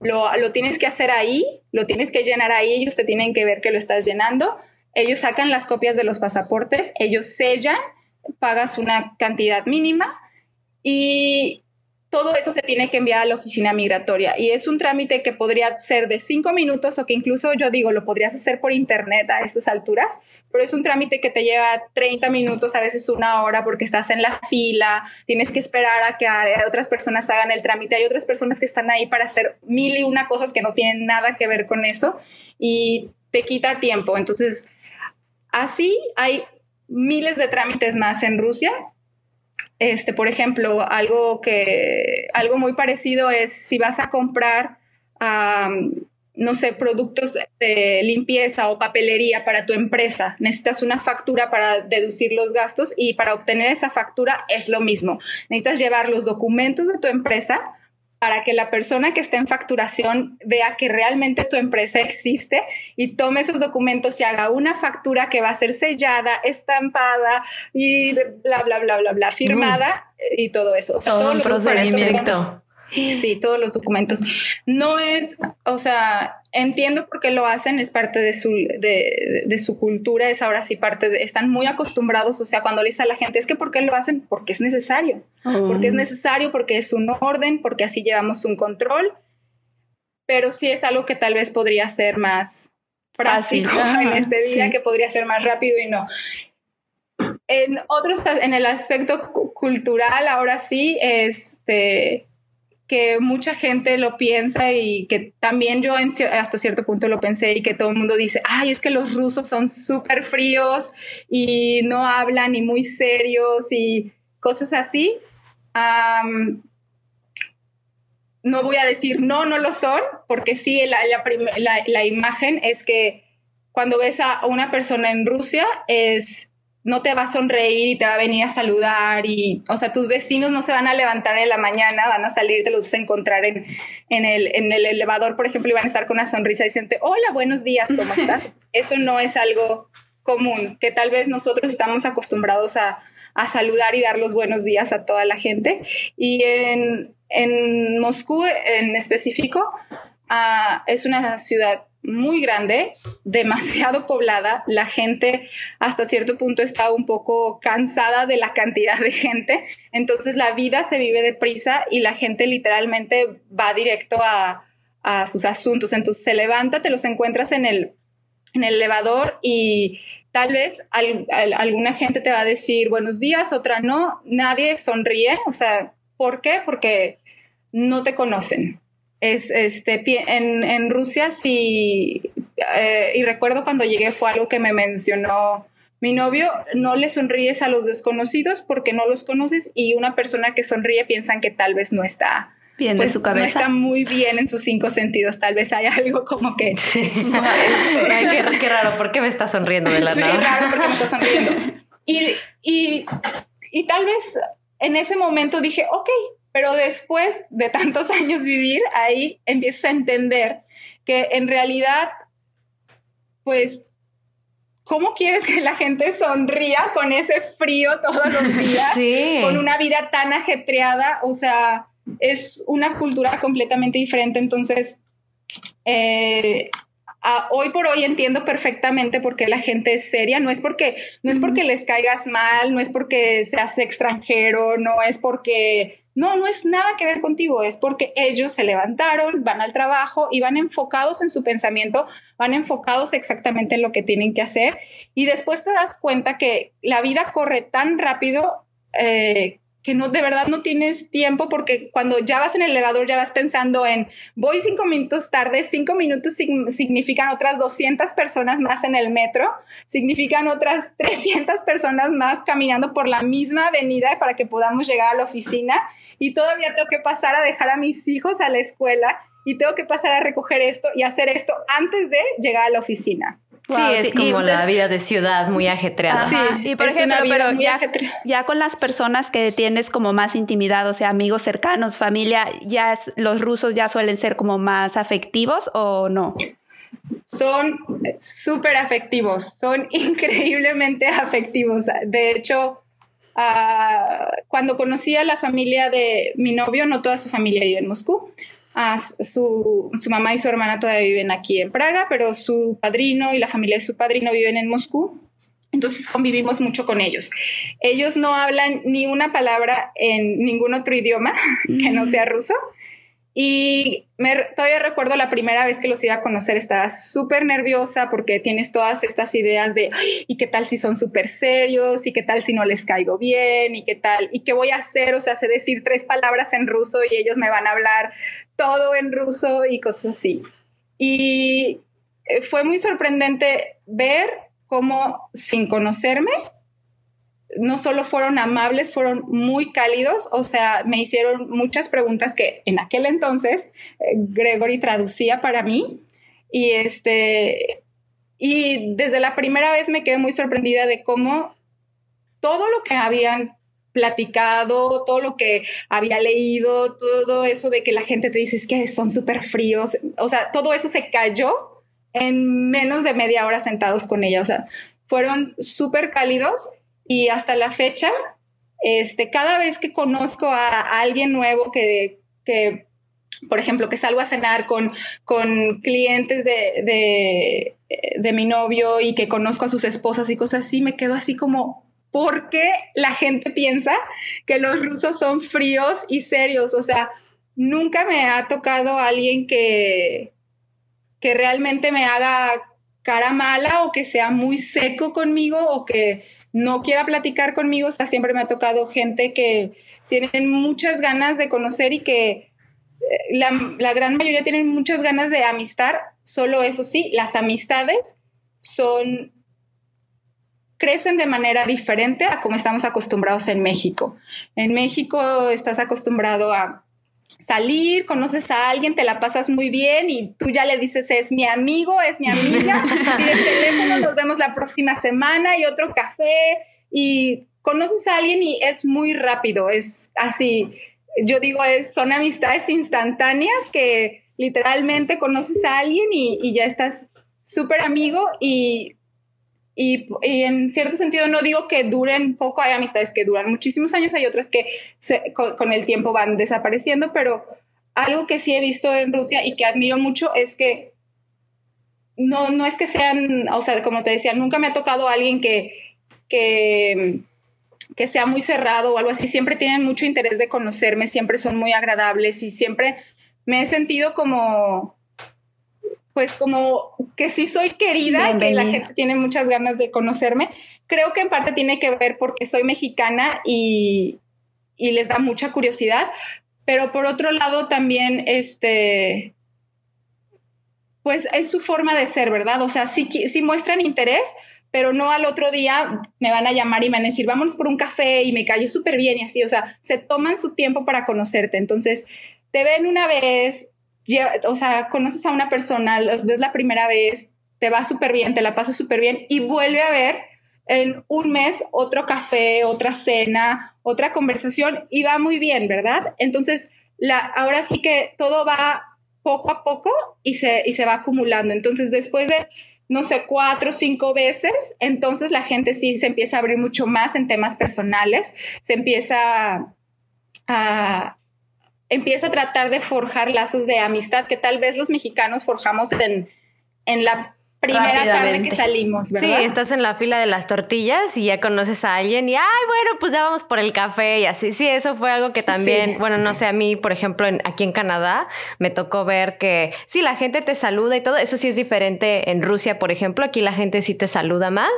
lo, lo tienes que hacer ahí, lo tienes que llenar ahí, ellos te tienen que ver que lo estás llenando. Ellos sacan las copias de los pasaportes, ellos sellan, pagas una cantidad mínima y todo eso se tiene que enviar a la oficina migratoria y es un trámite que podría ser de cinco minutos o que incluso yo digo lo podrías hacer por internet a estas alturas, pero es un trámite que te lleva 30 minutos, a veces una hora porque estás en la fila, tienes que esperar a que otras personas hagan el trámite, hay otras personas que están ahí para hacer mil y una cosas que no tienen nada que ver con eso y te quita tiempo. Entonces, así hay miles de trámites más en Rusia este, por ejemplo, algo que, algo muy parecido es si vas a comprar, no sé, productos de limpieza o papelería para tu empresa, necesitas una factura para deducir los gastos y para obtener esa factura es lo mismo. Necesitas llevar los documentos de tu empresa para que la persona que está en facturación vea que realmente tu empresa existe y tome esos documentos y haga una factura que va a ser sellada, estampada y bla, bla, bla, bla, bla, firmada y todo eso. todo un procedimiento. Sí, todos los documentos. No es, o sea, entiendo por qué lo hacen, es parte de su, de, su cultura, es ahora sí parte de, están muy acostumbrados, o sea, cuando le dice a la gente, es que ¿por qué lo hacen? Porque es necesario, porque es oh. necesario, porque es un orden, porque así llevamos un control, pero sí es algo que tal vez podría ser más práctico (laughs) en este día, que podría ser más rápido y no. En otros, en el aspecto cultural, ahora sí, este que mucha gente lo piensa y que también yo hasta cierto punto lo pensé y que todo el mundo dice, ay, es que los rusos son súper fríos y no hablan y muy serios y cosas así. no voy a decir no, no lo son, porque sí, la, la, la imagen es que cuando ves a una persona en Rusia es no te va a sonreír y te va a venir a saludar y, o sea, tus vecinos no se van a levantar en la mañana, van a salir, te los vas a encontrar en, en, el, en el elevador, por ejemplo, y van a estar con una sonrisa diciendo, hola, buenos días, ¿cómo (laughs) estás? Eso no es algo común, que tal vez nosotros estamos acostumbrados a, a saludar y dar los buenos días a toda la gente. Y en, en Moscú en específico, uh, es una ciudad muy grande, demasiado poblada, la gente hasta cierto punto está un poco cansada de la cantidad de gente, entonces la vida se vive deprisa y la gente literalmente va directo a, sus asuntos, entonces se levanta, te los encuentras en el, elevador y tal vez alguna gente te va a decir buenos días, otra no, nadie sonríe, o sea, ¿por qué? Porque no te conocen. Es, este, en, en Rusia sí, eh, y recuerdo cuando llegué fue algo que me mencionó mi novio no le sonríes a los desconocidos porque no los conoces y una persona que sonríe piensan que tal vez no está bien pues, su cabeza. No está muy bien en sus cinco sentidos. Tal vez hay algo como que. (laughs) Sí. (laughs) qué, raro, ¿por qué me está sonriendo de la sí, nada? raro, porque me está sonriendo. (laughs) Y, y, y tal vez en ese momento dije, ok, pero después de tantos (laughs) años vivir ahí, empiezas a entender que en realidad, pues ¿Cómo quieres que la gente sonría con ese frío todos los (laughs) días? Sí. Con una vida tan ajetreada. O sea, es una cultura completamente diferente. Entonces, eh, hoy por hoy entiendo perfectamente por qué la gente es seria. No es porque, no es porque les caigas mal, no es porque seas extranjero, no es porque no, no es nada que ver contigo, es porque ellos se levantaron, van al trabajo y van enfocados en su pensamiento, van enfocados exactamente en lo que tienen que hacer. Y después te das cuenta que la vida corre tan rápido eh, que no, de verdad no tienes tiempo porque cuando ya vas en el elevador ya vas pensando en voy cinco minutos tarde, cinco minutos significan otras 200 personas más en el metro, significan otras (laughs) 300 personas más caminando por la misma avenida para que podamos llegar a la oficina. Y todavía tengo que pasar a dejar a mis hijos a la escuela y tengo que pasar a recoger esto y hacer esto antes de llegar a la oficina sí, es como la vida de ciudad muy ajetreada. Sí, y por ejemplo, pero ya, ya, con las personas que tienes como más intimidad, o sea, amigos cercanos, familia, ya los rusos ya suelen ser como más afectivos o no? Son súper afectivos, son (laughs) increíblemente afectivos. De hecho, uh, cuando conocí a la familia de mi novio, no toda su familia vive en Moscú, su, su, mamá y su hermana todavía viven aquí en Praga, pero su padrino y la familia de su padrino viven en Moscú. Entonces convivimos mucho con ellos. Ellos no hablan ni una palabra en ningún otro idioma (laughs) que no sea ruso. Y me, todavía recuerdo la primera vez que los iba a conocer, estaba súper nerviosa porque tienes todas estas ideas de, ¿y qué tal si son súper serios? ¿Y qué tal si no les caigo bien? ¿Y qué tal? ¿Y qué voy a hacer? O sea, sé decir tres palabras en ruso y ellos me van a hablar todo en ruso y cosas así. Y eh, fue muy sorprendente ver cómo sin conocerme, no solo fueron amables, fueron muy cálidos, o sea, me hicieron muchas preguntas que en aquel entonces eh, Gregory traducía para mí. Y este y desde la primera vez me quedé muy sorprendida de cómo todo lo que habían platicado, todo lo que había leído, todo eso de que la gente te dice es que son súper fríos, o sea, todo eso se cayó en menos de media hora sentados con ella, o sea, fueron súper cálidos y hasta la fecha, este, cada vez que conozco a, alguien nuevo que, que, por ejemplo, que salgo a cenar con, con clientes de, de, de mi novio y que conozco a sus esposas y cosas así, me quedo así como, ¿por qué la gente piensa que los rusos son fríos y serios? O sea, nunca me ha tocado alguien que, que realmente me haga cara mala o que sea muy seco conmigo o que no quiera platicar conmigo. Siempre me ha tocado gente que tienen muchas ganas de conocer y que eh, la, gran mayoría tienen muchas ganas de amistad. Solo eso sí, las amistades son crecen de manera diferente a como estamos acostumbrados en México. En México estás acostumbrado a salir, conoces a alguien, te la pasas muy bien y tú ya le dices es mi amigo, es mi amiga, (laughs) y el teléfono, nos vemos la próxima semana y otro café y conoces a alguien y es muy rápido, es así, yo digo, es, son amistades instantáneas que literalmente conoces a alguien y, y ya estás súper amigo y y, en cierto sentido no digo que duren poco, hay amistades que duran muchísimos años, hay otras que con, el tiempo van desapareciendo, pero algo que sí he visto en Rusia y que admiro mucho es que no, no es que sean, o sea, como te decía, nunca me ha tocado alguien que, que, que sea muy cerrado o algo así, siempre tienen mucho interés de conocerme, siempre son muy agradables y siempre me he sentido como pues como que sí soy querida, que la gente tiene muchas ganas de conocerme. Creo que en parte tiene que ver porque soy mexicana y, les da mucha curiosidad, pero por otro lado también, este, pues es su forma de ser, ¿verdad? O sea, sí, sí muestran interés, pero no al otro día me van a llamar y me van a decir, vámonos por un café y me cayó súper bien y así, o sea, se toman su tiempo para conocerte. Entonces, te ven una vez, o sea, conoces a una persona, los ves la primera vez, te va súper bien, te la pasas súper bien y vuelve a ver en un mes otro café, otra cena, otra conversación y va muy bien, ¿verdad? Entonces, la, ahora sí que todo va poco a poco y se, y se va acumulando. Entonces, después de, no sé, cuatro o cinco veces, entonces la gente sí se empieza a abrir mucho más en temas personales, se empieza a, empieza a tratar de forjar lazos de amistad que tal vez los mexicanos forjamos en, en la primera tarde que salimos, ¿verdad? Sí, estás en la fila de las tortillas y ya conoces a alguien y, ay, bueno, pues ya vamos por el café y así. Sí, eso fue algo que también, bueno, no sé, a mí, por ejemplo, aquí en Canadá me tocó ver que sí, la gente te saluda y todo. Eso sí es diferente en Rusia, por ejemplo. Aquí la gente sí te saluda más,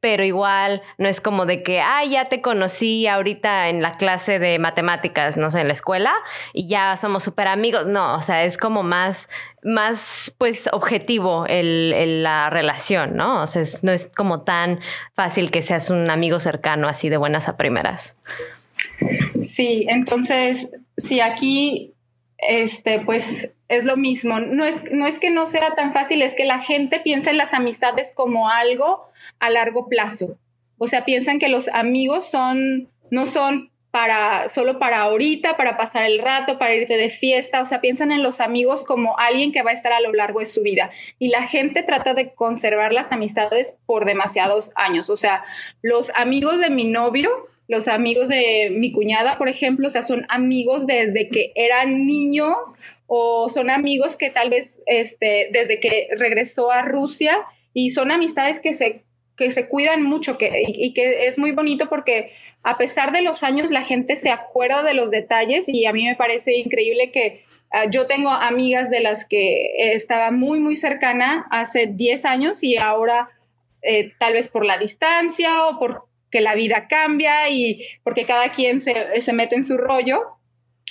pero igual no es como de que, ay, ya te conocí ahorita en la clase de matemáticas, no sé, en la escuela y ya somos súper amigos. No, o sea, es como más más pues objetivo el, la relación, ¿no? O sea, no es como tan fácil que seas un amigo cercano así de buenas a primeras. Sí, entonces, sí, aquí, este, pues es lo mismo. No es, no es que no sea tan fácil, es que la gente piensa en las amistades como algo a largo plazo. O sea, piensan que los amigos son, no son para solo para ahorita, para pasar el rato, para irte de fiesta, o sea, piensan en los amigos como alguien que va a estar a lo largo de su vida. Y la gente trata de conservar las amistades por demasiados años, o sea, los amigos de mi novio, los amigos de mi cuñada, por ejemplo, o sea, son amigos desde que eran niños o son amigos que tal vez este, desde que regresó a Rusia. Y son amistades que se que se cuidan mucho que, y, que es muy bonito porque a pesar de los años la gente se acuerda de los detalles y a mí me parece increíble que ah, yo tengo amigas de las que estaba muy, muy cercana hace 10 años y ahora eh, tal vez por la distancia o porque la vida cambia y porque cada quien se, se mete en su rollo,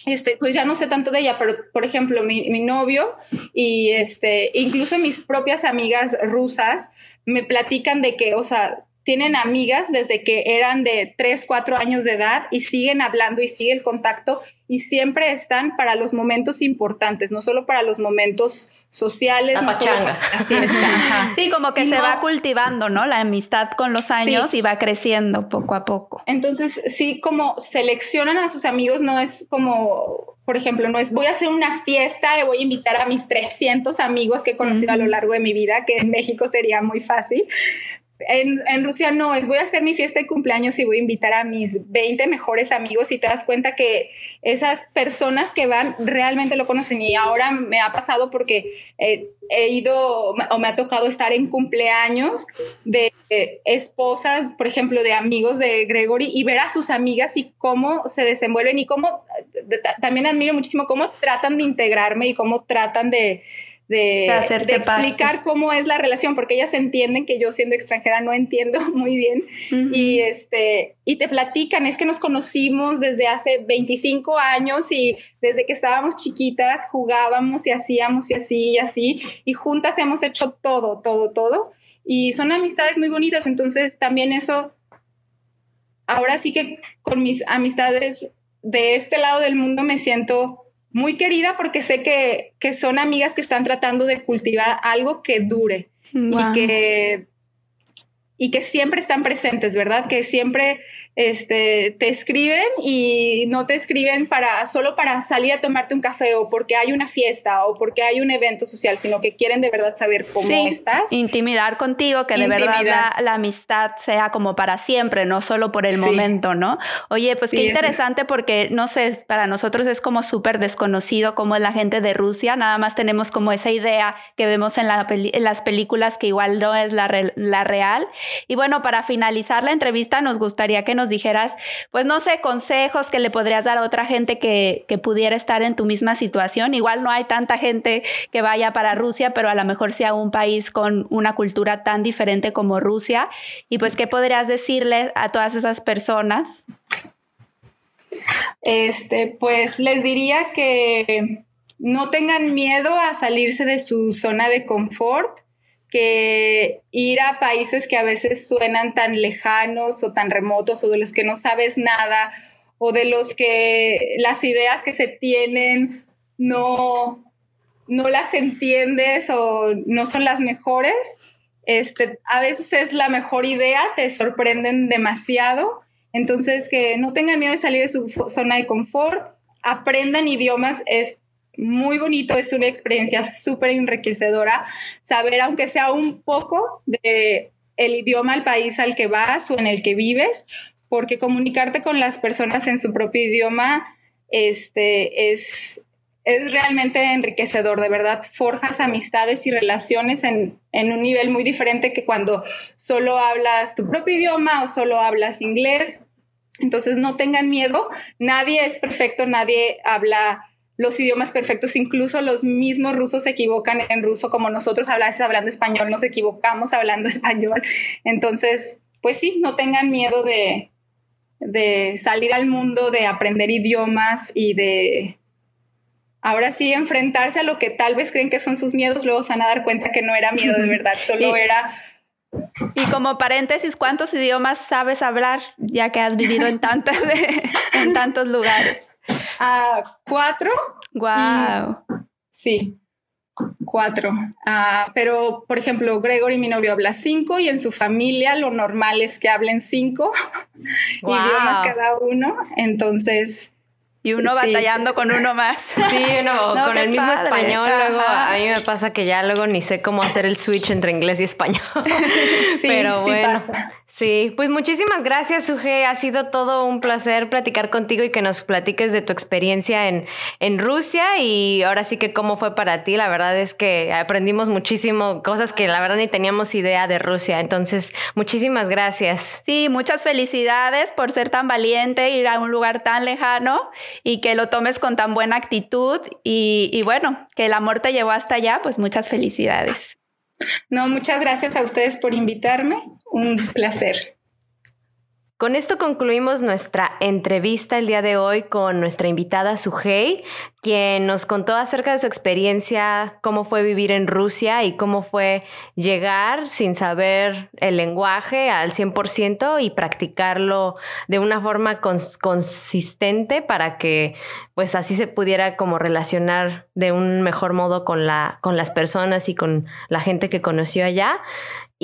este, pues ya no sé tanto de ella, pero por ejemplo, mi, mi, novio y este, incluso mis propias amigas rusas me platican de que, o sea, tienen amigas desde que eran de 3, 4 años de edad y siguen hablando y sigue el contacto y siempre están para los momentos importantes, no solo para los momentos sociales. La pachanga. (laughs) sí, como que se va cultivando, ¿no? La amistad con los años y va creciendo poco a poco. Entonces, sí, como seleccionan a sus amigos, no es como, por ejemplo, no es voy a hacer una fiesta y voy a invitar a mis 300 amigos que he conocido a lo largo de mi vida, que en México sería muy fácil, en, Rusia no, es voy a hacer mi fiesta de cumpleaños y voy a invitar a mis 20 mejores amigos y te das cuenta que esas personas que van realmente lo conocen. Y ahora me ha pasado porque eh, he ido o me ha tocado estar en cumpleaños de esposas, por ejemplo, de amigos de Gregory y ver a sus amigas y cómo se desenvuelven y cómo también admiro muchísimo cómo tratan de integrarme y cómo tratan de de, explicar cómo es la relación, porque ellas entienden que yo siendo extranjera no entiendo (laughs) muy bien. Y, este, y te platican, es que nos conocimos desde hace 25 años y desde que estábamos chiquitas jugábamos y hacíamos y así y así y juntas hemos hecho todo, todo, todo. Y son amistades muy bonitas, entonces también eso, ahora sí que con mis amistades de este lado del mundo me siento muy querida porque sé que, que, son amigas que están tratando de cultivar algo que dure y que y que siempre están presentes, ¿verdad? Que siempre este, te escriben y no te escriben para, solo para salir a tomarte un café o porque hay una fiesta o porque hay un evento social, sino que quieren de verdad saber cómo estás. Intimidar contigo, que de verdad la, amistad sea como para siempre, no solo por el momento, ¿no? Oye, pues qué interesante porque, no sé, para nosotros es como súper desconocido cómo es la gente de Rusia, nada más tenemos como esa idea que vemos en, las películas que igual no es la, la real. Y bueno, para finalizar la entrevista nos gustaría que nos dijeras, pues no sé, consejos que le podrías dar a otra gente que, que pudiera estar en tu misma situación. Igual no hay tanta gente que vaya para Rusia, pero a lo mejor sea un país con una cultura tan diferente como Rusia. Y pues, ¿qué podrías decirle a todas esas personas? Este, pues les diría que no tengan miedo a salirse de su zona de confort, que ir a países que a veces suenan tan lejanos o tan remotos o de los que no sabes nada o de los que las ideas que se tienen no, no las entiendes o no son las mejores, este, a veces es la mejor idea, te sorprenden demasiado. Entonces, que no tengan miedo de salir de su zona de confort, aprendan idiomas, muy bonito, es una experiencia súper enriquecedora saber, aunque sea un poco de el idioma al país al que vas o en el que vives, porque comunicarte con las personas en su propio idioma este, es, es realmente enriquecedor, de verdad, forjas amistades y relaciones en, en, un nivel muy diferente que cuando solo hablas tu propio idioma o solo hablas inglés. Entonces no tengan miedo, nadie es perfecto, nadie habla los idiomas perfectos, incluso los mismos rusos se equivocan en ruso como nosotros a veces hablando español, nos equivocamos hablando (laughs) español. Entonces, pues sí, no tengan miedo de, de salir al mundo, de aprender idiomas y de ahora sí enfrentarse a lo que tal vez creen que son sus miedos, luego se van a dar cuenta que no era miedo de (laughs) verdad, solo era... Y como paréntesis, ¿cuántos idiomas sabes hablar ya que has vivido en, tantas, en tantos lugares? A cuatro. Wow. sí, cuatro. Ah, pero, por ejemplo, Gregory, mi novio, habla cinco y en su familia lo normal es que hablen cinco (laughs) idiomas cada uno. Entonces, y uno batallando con uno más. (laughs) Sí, uno con el mismo español. Luego a mí me pasa que ya luego ni sé cómo hacer el switch entre inglés y español. (laughs) sí, Pero bueno. Pasa. Sí, pues muchísimas gracias, Suje. Ha sido todo un placer platicar contigo y que nos platiques de tu experiencia en, en Rusia y ahora sí que cómo fue para ti. La verdad es que aprendimos muchísimo, cosas que la verdad ni teníamos idea de Rusia. Entonces, muchísimas gracias. Sí, muchas felicidades por ser tan valiente, ir a un lugar tan lejano y que lo tomes con tan buena actitud y, y bueno, que el amor te llevó hasta allá, pues muchas felicidades. No, muchas gracias a ustedes por invitarme. Un placer. Con esto concluimos nuestra entrevista el día de hoy con nuestra invitada Sujei, quien nos contó acerca de su experiencia, cómo fue vivir en Rusia y cómo fue llegar sin saber el lenguaje al 100% y practicarlo de una forma consistente para que pues así se pudiera como relacionar de un mejor modo con, la, con las personas y con la gente que conoció allá.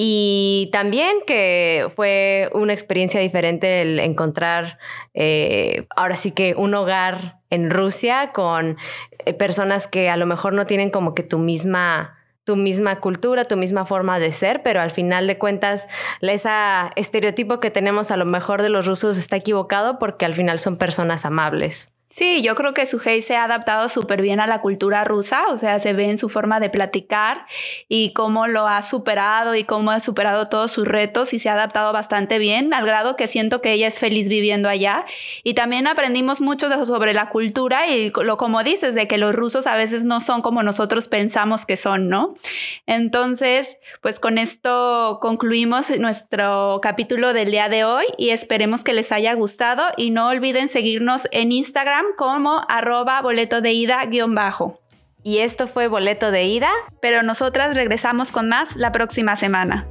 Y también que fue una experiencia diferente el encontrar eh, ahora sí que un hogar en Rusia con eh, personas que a lo mejor no tienen como que tu misma tu misma cultura, tu misma forma de ser, pero al final de cuentas, ese estereotipo que tenemos a lo mejor de los rusos está equivocado porque al final son personas amables. Sí, yo creo que Suhei se ha adaptado súper bien a la cultura rusa, o sea, se ve en su forma de platicar y cómo lo ha superado y cómo ha superado todos sus retos y se ha adaptado bastante bien, al grado que siento que ella es feliz viviendo allá. Y también aprendimos mucho de, sobre la cultura y lo como dices, de que los rusos a veces no son como nosotros pensamos que son, ¿no? Entonces, pues con esto concluimos nuestro capítulo del día de hoy y esperemos que les haya gustado y no olviden seguirnos en Instagram como arroba boleto de ida guion bajo. Y esto fue boleto de ida, pero nosotras regresamos con más la próxima semana.